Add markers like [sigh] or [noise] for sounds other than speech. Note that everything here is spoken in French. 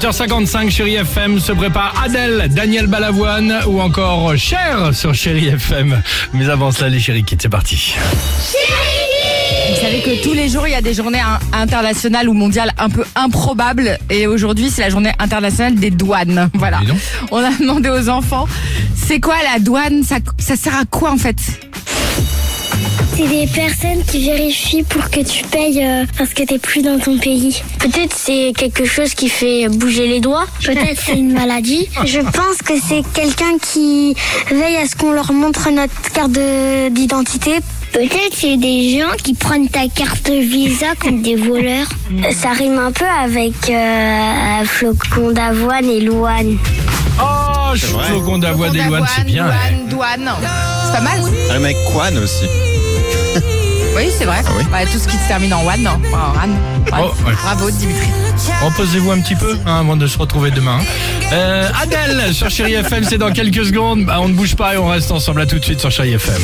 8h55, Chérie FM se prépare Adèle, Daniel Balavoine ou encore Cher sur Chérie FM. Mais avant cela, les chéri Kids, c'est parti. Vous savez que tous les jours, il y a des journées in- internationales ou mondiales un peu improbables. Et aujourd'hui, c'est la journée internationale des douanes. Voilà. On a demandé aux enfants, c'est quoi la douane? Ça, ça sert à quoi en fait? C'est des personnes qui vérifient pour que tu payes euh, parce que t'es plus dans ton pays. Peut-être c'est quelque chose qui fait bouger les doigts. [laughs] Peut-être c'est une maladie. Je pense que c'est quelqu'un qui veille à ce qu'on leur montre notre carte de- d'identité. Peut-être c'est des gens qui prennent ta carte Visa comme des voleurs. Ça rime un peu avec euh, flocon d'avoine et louane. Oh, flocon d'avoine des douanes, c'est bien. Douane, douane. C'est pas mal. Un mec Quan aussi. Oui, c'est vrai. oui Bah, tout ce qui se termine en one, en ran. Ouais. Oh, ouais. Bravo, Dimitri. Reposez-vous un petit peu hein, avant de se retrouver demain. Euh, Adèle sur Chérie FM, c'est dans quelques secondes. Bah, on ne bouge pas et on reste ensemble. À tout de suite sur Chérie FM.